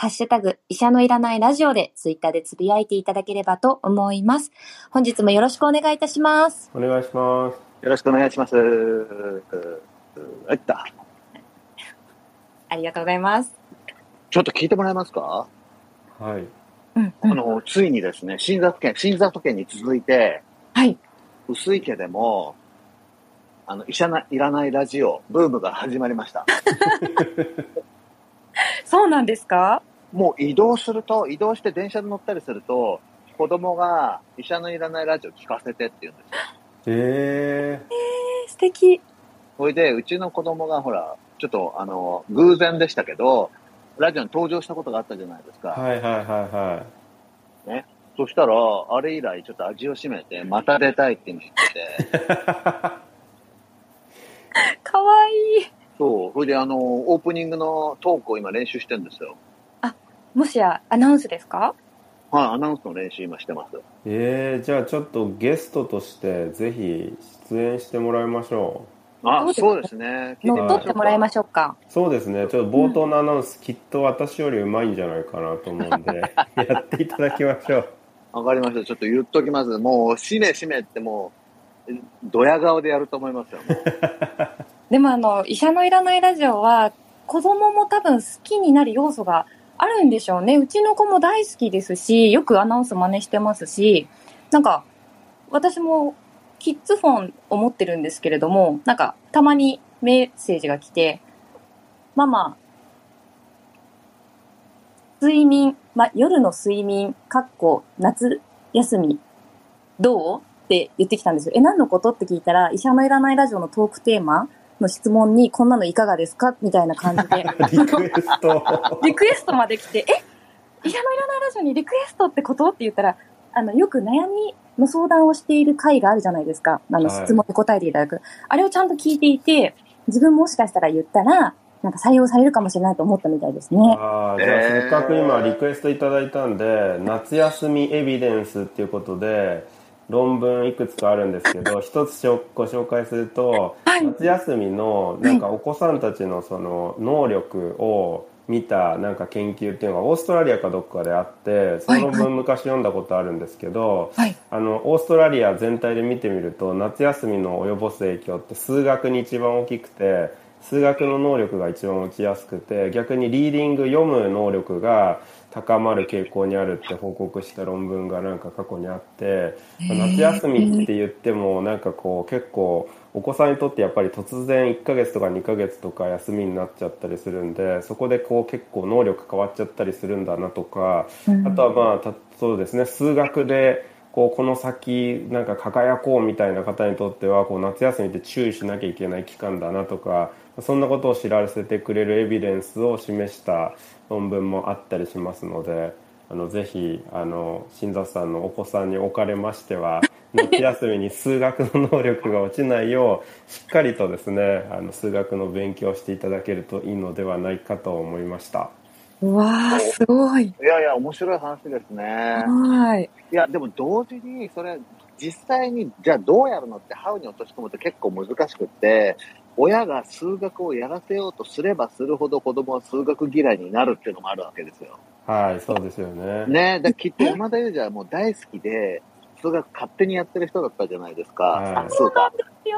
ハッシュタグ、医者のいらないラジオでツイッターでつぶやいていただければと思います。本日もよろしくお願いいたします。お願いしますよろしくお願いします。あった。ありがとうございます。ちょっと聞いてもらえますか、はいうん、あの、ついにですね、新里県、新里県に続いて、はい。薄い家でも、あの、医者ないらないラジオ、ブームが始まりました。そうなんですか？もう移動すると、移動して電車に乗ったりすると、子供が医者のいらないラジオ聞かせてって言うんですよ。え素敵。それで、うちの子供がほら、ちょっとあの、偶然でしたけど、ラジオに登場したことがあったじゃないですか。ー、はいはいはいはそしたら、あれ以来ちょっと味を占めて、また出たいって言ってて、かわいい。そう、それであの、オープニングのトークを今練習してるんですよ。もしや、アナウンスですか？はい、アナウンスの練習今してます。えー、じゃあちょっとゲストとしてぜひ出演してもらいましょうですねそうですね。乗っ取ってもらいまししょうか。うそうですねちょっと冒頭のアナウンス、きっと私よりうまいんじゃないかなと思うんで やっていただきましょう。わかりました。ちょっと言っときます。もう、しめしめってもう、ドヤ顔でやると思いますよ。でもあの、医者のいらないラジオは、子供も多分好きになる要素があるんでしょうね。うちの子も大好きですし、よくアナウンス真似してますし、なんか、私もキッズフォンを持ってるんですけれども、なんか、たまにメッセージが来て、ママ、睡眠、ま、夜の睡眠、かっこ夏休み、どう？って言ってきたんですよ。え、何のこと？って聞いたら、医者のいらないラジオのトークテーマの質問に、こんなのいかがですか？みたいな感じで、リクエスト リクエストまで来て、え？医者のいらないラジオにリクエストってこと？って言ったら、あの、よく悩みの相談をしている回があるじゃないですか。あの、はい質問に答えていただく。あれをちゃんと聞いていて、自分もしかしたら言ったら、なんか採用されるかもしれないと思ったみたいですね。あーじゃあえーせっかく今リクエストいただいたんで夏休みエビデンスっていうことで論文いくつかあるんですけど一つご紹介すると、はい。夏休みのなんかお子さんたちのその能力を見たなんか研究っていうのがオーストラリアかどっかであってその分昔読んだことあるんですけど、はい。あのオーストラリア全体で見てみると夏休みの及ぼす影響って数学に一番大きくて数学の能力が一番落ちやすくて逆にリーディング読む能力が高まる傾向にあるって報告した論文がなんか過去にあって夏休みって言ってもなんかこう結構お子さんにとってやっぱり突然1ヶ月とか2ヶ月とか休みになっちゃったりするんでそこでこう結構能力変わっちゃったりするんだなとかあとはまあたそうですね数学でこうこの先なんか輝こうみたいな方にとってはこう夏休みって注意しなきゃいけない期間だなとかそんなことを知らせてくれるエビデンスを示した論文もあったりしますのであのぜひあの新里さんのお子さんにおかれましては 夏休みに数学の能力が落ちないようしっかりとですねあの数学の勉強をしていただけるといいのではないかと思いました。うわー、すごい。いやいや、面白い話ですね。はい。いや、でも同時に、それ、実際に、じゃあどうやるのって、ハウに落とし込むと結構難しくって、親が数学をやらせようとすればするほど子供は数学嫌いになるっていうのもあるわけですよ。はい、そうですよね。ねだきっと山田裕二はもう大好きで、数学勝手にやってる人だったじゃないですか。はい算数か。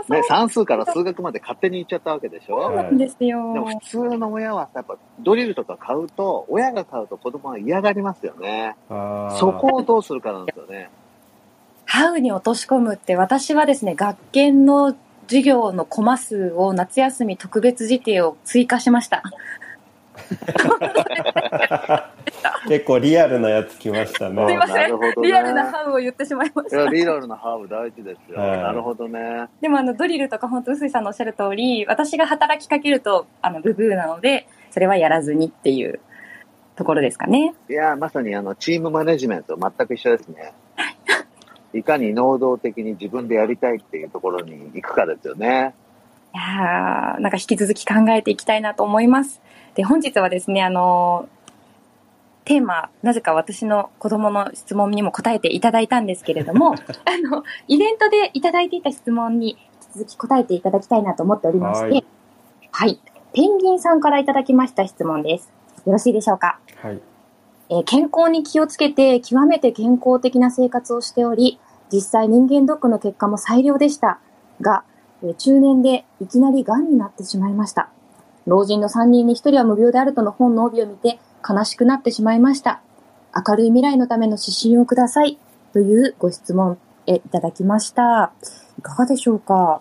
ね、算数から数学まで勝手に行っちゃったわけでしょ、なんですよ。でも普通の親はやっぱドリルとか買うと、親が買うと子供は嫌がりますよね。そこをどうするかなんですよね。ハウに落とし込むって私はですね、学研の授業のコマ数を夏休み特別辞定を追加しました。結構リアルなやつ来ましたね。すいませんねリアルなハウを言ってしまいましいや、た。リアルなハーブ大事ですよ。はいなるほどね。でもあのドリルとか本当臼井さんのおっしゃる通り、私が働きかけるとあのブブーなので、それはやらずにっていうとところですかね。いやー、まさにあの、チームマネジメント全く一緒ですね。いかに能動的に自分でやりたいっていうところに行くかですよね。いやーなんか引き続き考えていきたいなと思います。で、本日はですね、あのーテーマ、なぜか私の子供の質問にも答えていただいたんですけれども、あの、イベントでいただいていた質問に引き続き答えていただきたいなと思っておりまして、ははいい。ペンギンさんからいただきました質問です。よろしいでしょうか？はいえー健康に気をつけて極めて健康的な生活をしており、実際人間ドックの結果も最良でした。が、えー中年でいきなり癌になってしまいました。老人の3人に1人は無病であるとの本の帯を見て悲しくなってしまいました。明るい未来のための指針をください。というご質問えいただきました。いかがでしょうか？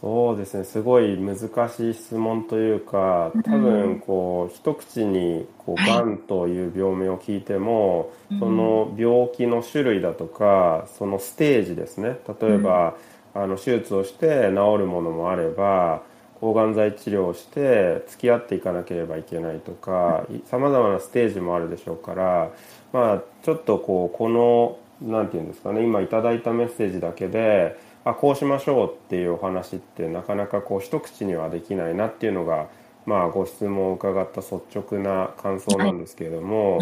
そうですねすごい難しい質問というか多分こう一口にこうはいがんという病名を聞いても、うんその病気の種類だとかそのステージですね例えば、あの手術をして治るものもあれば抗がん剤治療をして付き合っていかなければいけないとかさまざまなステージもあるでしょうからまあちょっとこうこのなんていうんですかね今いただいたメッセージだけであこうしましょうっていうお話ってなかなかこう一口にはできないなっていうのがまあご質問を伺った率直な感想なんですけれども、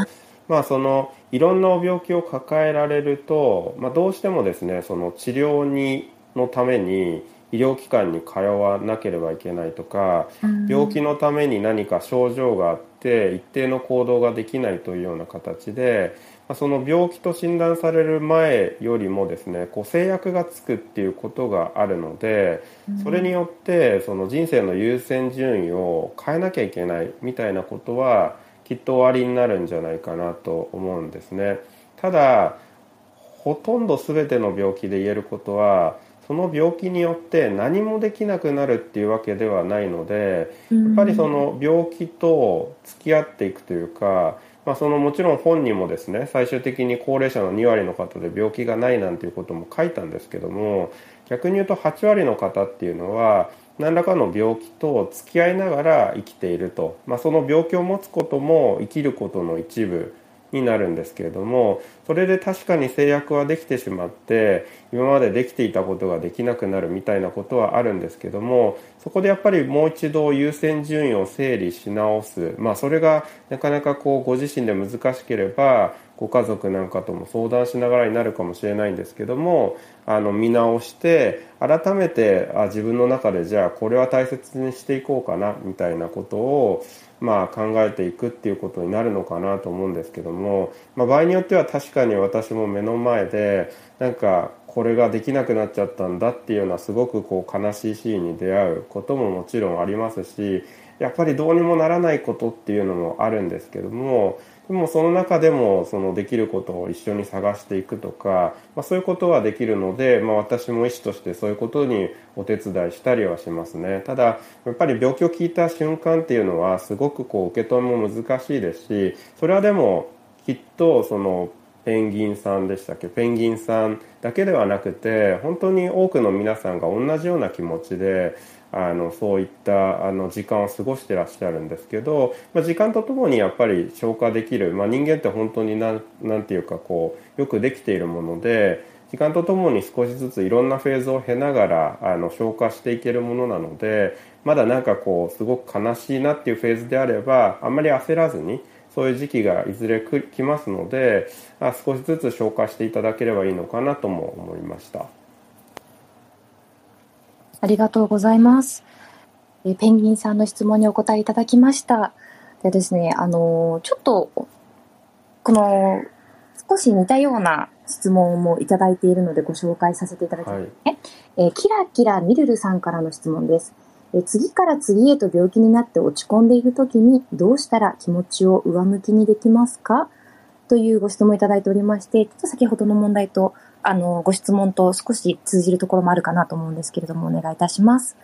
まあそのいろんなお病気を抱えられると、まあ、どうしてもですねその治療にのために医療機関に通わなければいけないとか病気のために何か症状があって一定の行動ができないというような形でまあその病気と診断される前よりもですねこう制約がつくっていうことがあるのでそれによってその人生の優先順位を変えなきゃいけないみたいなことはきっと終わりになるんじゃないかなと思うんですね。ただほとんど全ての病気で言えることはその病気によって何もできなくなるっていうわけではないのでやっぱりその病気と付き合っていくというか、まあ、そのもちろん本にもですね最終的に高齢者の2割の方で病気がないなんていうことも書いたんですけども逆に言うと8割の方っていうのは何らかの病気と付き合いながら生きていると、まあ、その病気を持つことも生きることの一部になるんですけれどもそれで確かに制約はできてしまって今までできていたことができなくなるみたいなことはあるんですけどもそこでやっぱりもう一度優先順位を整理し直す。まあそれがなかなかこうご自身で難しければご家族なんかとも相談しながらになるかもしれないんですけどもあの見直して改めてあ自分の中でじゃあこれは大切にしていこうかなみたいなことをまあ、考えていくっていうことになるのかなと思うんですけども、まあ、場合によっては確かに私も目の前でなんかこれができなくなっちゃったんだっていうようなすごくこう悲しいシーンに出会うことももちろんありますしやっぱりどうにもならないことっていうのもあるんですけどもでもその中でもそのできることを一緒に探していくとか、まあ、そういうことはできるので、まあ、私も医師としてそういうことにお手伝いしたりはしますね。ただやっぱり病気を聞いた瞬間っていうのはすごくこう受け止めも難しいですしそれはでもきっとそのペンギンさんでしたっけ？ペンギンさんだけではなくて本当に多くの皆さんが同じような気持ちであのそういったあの時間を過ごしてらっしゃるんですけど、まあ、時間とともにやっぱり消化できる、まあ、人間って本当になんなんていうかこうよくできているもので時間とともに少しずついろんなフェーズを経ながらあの消化していけるものなのでまだなんかこうすごく悲しいなっていうフェーズであればあんまり焦らずにそういう時期がいずれ来ますのであ少しずつ消化していただければいいのかなとも思いました。ありがとうございます。えーペンギンさんの質問にお答えいただきました。でですね、あのーちょっと、この、少し似たような質問もいただいているのでご紹介させていただきます。はいえーキラキラミルルさんからの質問です。えー次から次へと病気になって落ち込んでいるときにどうしたら気持ちを上向きにできますか？というご質問いただいておりまして、ちょっと先ほどの問題と、あの、ご質問と少し通じるところもあるかなと思うんですけれども、お願いいたします。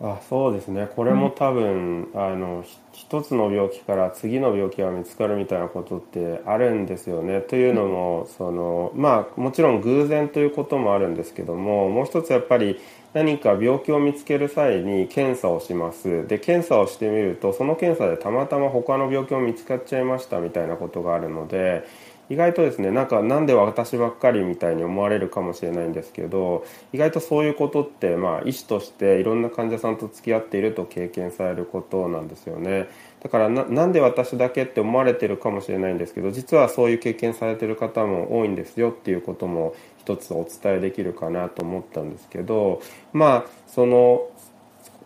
あそうですね。これも多分、うん、あの一つの病気から次の病気が見つかるみたいなことってあるんですよね。というのも、うん、そのまあもちろん偶然ということもあるんですけどももう一つやっぱり何か病気を見つける際に検査をします。で検査をしてみるとその検査でたまたま他の病気も見つかっちゃいましたみたいなことがあるので意外とですねなんかなんで私ばっかりみたいに思われるかもしれないんですけど意外とそういうことってまあ医師としていろんな患者さんと付き合っていると経験されることなんですよね。だからなんで私だけって思われてるかもしれないんですけど実はそういう経験されてる方も多いんですよっていうことも一つお伝えできるかなと思ったんですけどまあその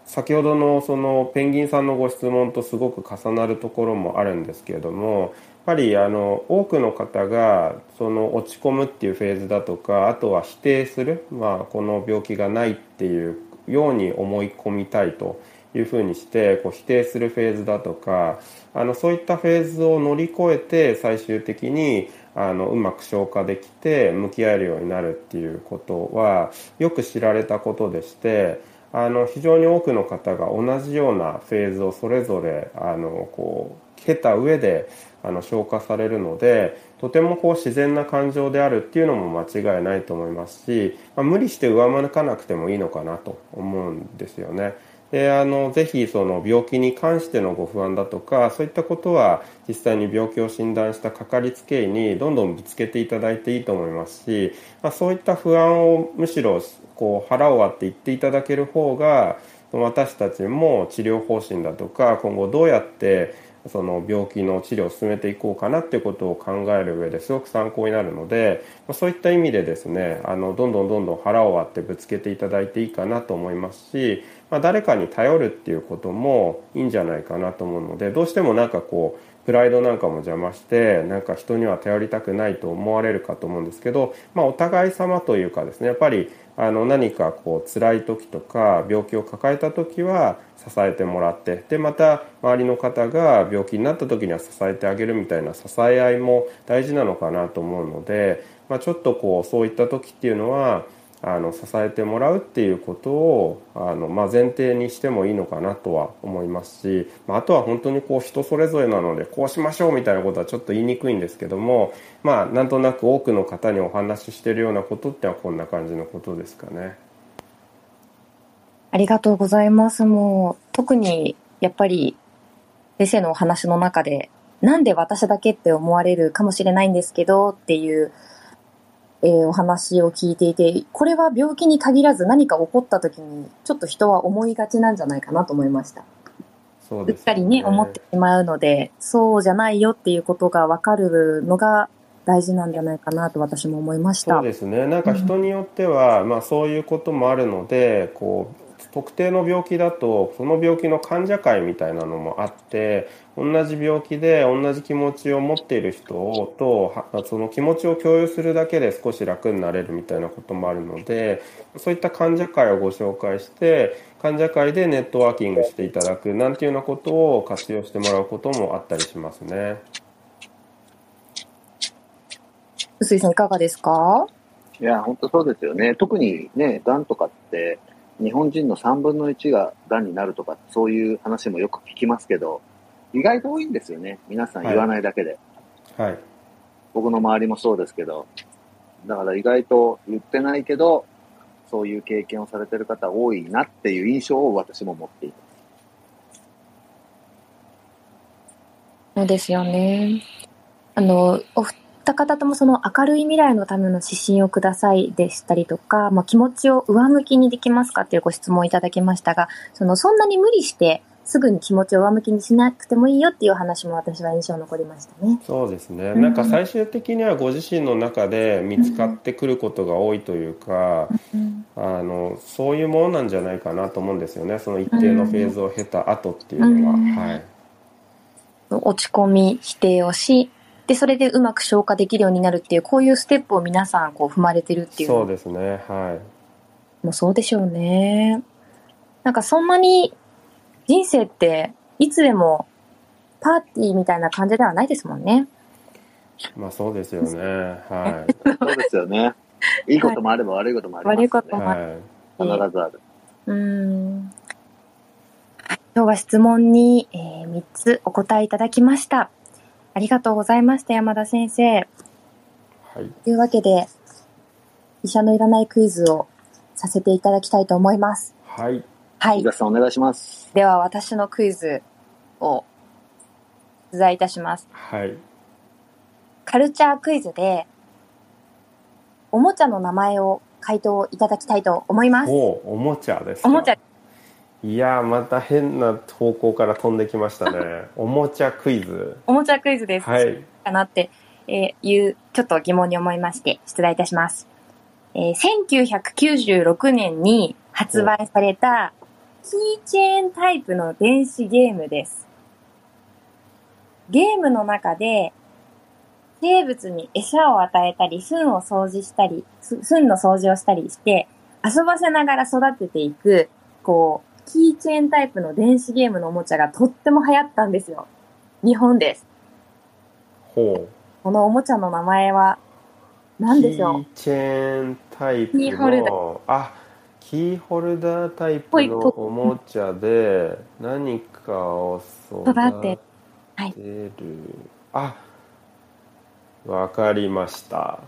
先ほどのそのペンギンさんのご質問とすごく重なるところもあるんですけれどもぱりあの多くの方がその落ち込むっていうフェーズだとかあとは否定する、まあ、この病気がないっていうように思い込みたいというふうにしてこう否定するフェーズだとかあのそういったフェーズを乗り越えて最終的にあのうまく消化できて向き合えるようになるっていうことはよく知られたことでしてあの非常に多くの方が同じようなフェーズをそれぞれあのこう経た上であの消化されるのでとてもこう自然な感情であるっていうのも間違いないと思いますし、まあ、無理して上向かなくてもいいのかなと思うんですよね。であのぜひその病気に関してのご不安だとかそういったことは実際に病気を診断したかかりつけ医にどんどんぶつけていただいていいと思いますし、まあ、そういった不安をむしろこう腹を割って言っていただける方が私たちも治療方針だとか今後どうやってその病気の治療を進めていこうかなっていうことを考える上ですごく参考になるのでそういった意味でですねあのどんどんどんどん腹を割ってぶつけていただいていいかなと思いますし、まあ、誰かに頼るっていうこともいいんじゃないかなと思うのでどうしてもなんかこうプライドなんかも邪魔してなんか人には頼りたくないと思われるかと思うんですけど、まあ、お互い様というかですねやっぱりあの何かこう辛い時とか病気を抱えた時は支えてもらってでまた周りの方が病気になった時には支えてあげるみたいな支え合いも大事なのかなと思うので、まあ、ちょっとこうそういった時っていうのはあの支えてもらうっていうことをあの、まあ、前提にしてもいいのかなとは思いますし、まあ、あとは本当にこう人それぞれなのでこうしましょうみたいなことはちょっと言いにくいんですけどもまあなんとなく多くの方にお話ししてるようなことってはこんな感じのことですかね。ありがとうございます。もう特にやっぱり先生のお話の中でなんで私だけって思われるかもしれないんですけどっていうえー、お話を聞いていて、これは病気に限らず何か起こった時に、ちょっと人は思いがちなんじゃないかなと思いました。そうです、ね、うっかりね、思ってしまうので、そうじゃないよっていうことがわかるのが大事なんじゃないかなと私も思いました。そうですね。なんか人によっては、うん、まあそういうこともあるので、こう、特定の病気だとその病気の患者会みたいなのもあって同じ病気で同じ気持ちを持っている人とその気持ちを共有するだけで少し楽になれるみたいなこともあるのでそういった患者会をご紹介して患者会でネットワーキングしていただくなんていうようなことを活用してもらうこともあったりしますね。臼井さんいかがですか？いや、本当そうですよね。特にね、がんとかって、日本人の3分の1が癌になるとか、そういう話もよく聞きますけど、意外と多いんですよね。皆さん言わないだけで。はい。はい、僕の周りもそうですけど。だから意外と言ってないけど、そういう経験をされてる方多いなっていう印象を私も持っています。そうですよね。あの、おった方ともその明るい未来のための指針をくださいでしたりとか、まあ、気持ちを上向きにできますかっていうご質問をいただきましたが、そのそんなに無理してすぐに気持ちを上向きにしなくてもいいよっていう話も私は印象残りましたね。そうですね。なんか最終的にはご自身の中で見つかってくることが多いというか、あのそういうものなんじゃないかなと思うんですよね。その一定のフェーズを経た後っていうのは、はい。落ち込み否定をしで、それでうまく消化できるようになるっていう、こういうステップを皆さんこう踏まれてるっていう。そうですね、はい。もうそうでしょうね。なんかそんなに人生っていつでもパーティーみたいな感じではないですもんね。まあそうですよね。はい。そうですよね。いいこともあれば悪いこともあります、ね、悪いこともある。はい、必ずある。うん。今日は質問に、えー3つお答えいただきました。ありがとうございました、山田先生。はいというわけで、医者のいらないクイズをさせていただきたいと思います。はいはいさんお願いします。では、私のクイズを出題いたします。はいカルチャークイズで、おもちゃの名前を回答いただきたいと思います。おおもちゃですかおもちゃ、いやーまた変な方向から飛んできましたね おもちゃクイズおもちゃクイズです。はいかなって、えーいう、ちょっと疑問に思いまして、出題いたします。えー1996年に発売された、キーチェーンタイプの電子ゲームです。ゲームの中で、生物に餌を与えたり、糞を掃除したり、す糞の掃除をしたりして、遊ばせながら育てていく、こう、キーチェーンタイプの電子ゲームのおもちゃがとっても流行ったんですよ。日本です。ほう。このおもちゃの名前は何でしょう？キーチェーンタイプキーホルダのあキーホルダータイプのおもちゃで何かを育育て。てはい。るあわかりました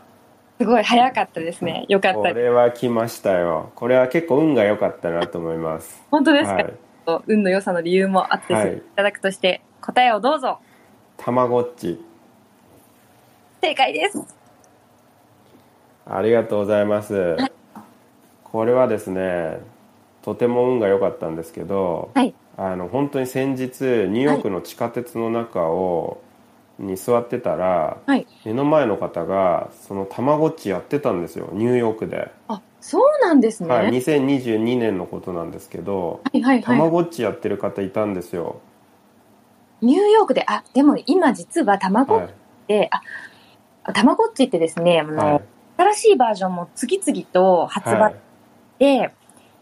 すごい早かったですね。よかった。これは来ましたよこれは結構運が良かったなと思います本当ですか、はい運の良さの理由もあって、はいいただくとして、答えをどうぞ。たまごっち正解です。ありがとうございますこれはですねとても運が良かったんですけど、はい。あの本当に先日ニューヨークの地下鉄の中を、に座ってたらはい。目の前の方がそのたまごっちやってたんですよニューヨークで、あ、そうなんですね。は、はいい。2022年のことなんですけどはい、はい、たまごっちやってる方いたんですよ、ニューヨークで、あ、でも今実はたまごっはいて、あ、たまごっちってですね、あの、はい新しいバージョンも次々と発売で、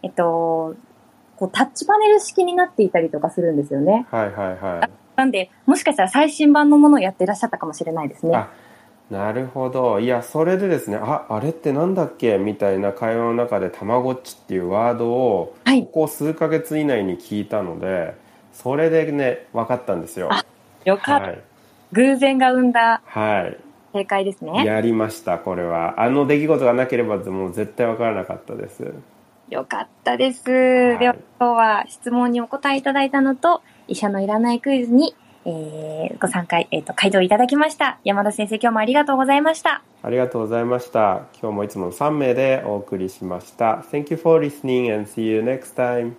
えっと、こうタッチパネル式になっていたりとかするんですよね。はいはいはいなんで、もしかしたら最新版のものをやってらっしゃったかもしれないですね。あなるほどいやそれでですねああれってなんだっけみたいな会話の中で「たまごっち」っていうワードをはいここ数ヶ月以内に聞いたのでそれでね分かったんですよあよかった。はい、偶然が生んだはい、正解ですね。やりましたこれはあの出来事がなければもう絶対分からなかったですよかったです。いでは、今日は質問にお答えいただいたのと、医者のいらないクイズに、えーご参加、えっ、と、回答いただきました。山田先生、今日もありがとうございました。ありがとうございました今日もいつもの3名でお送りしました Thank you for listening and see you next time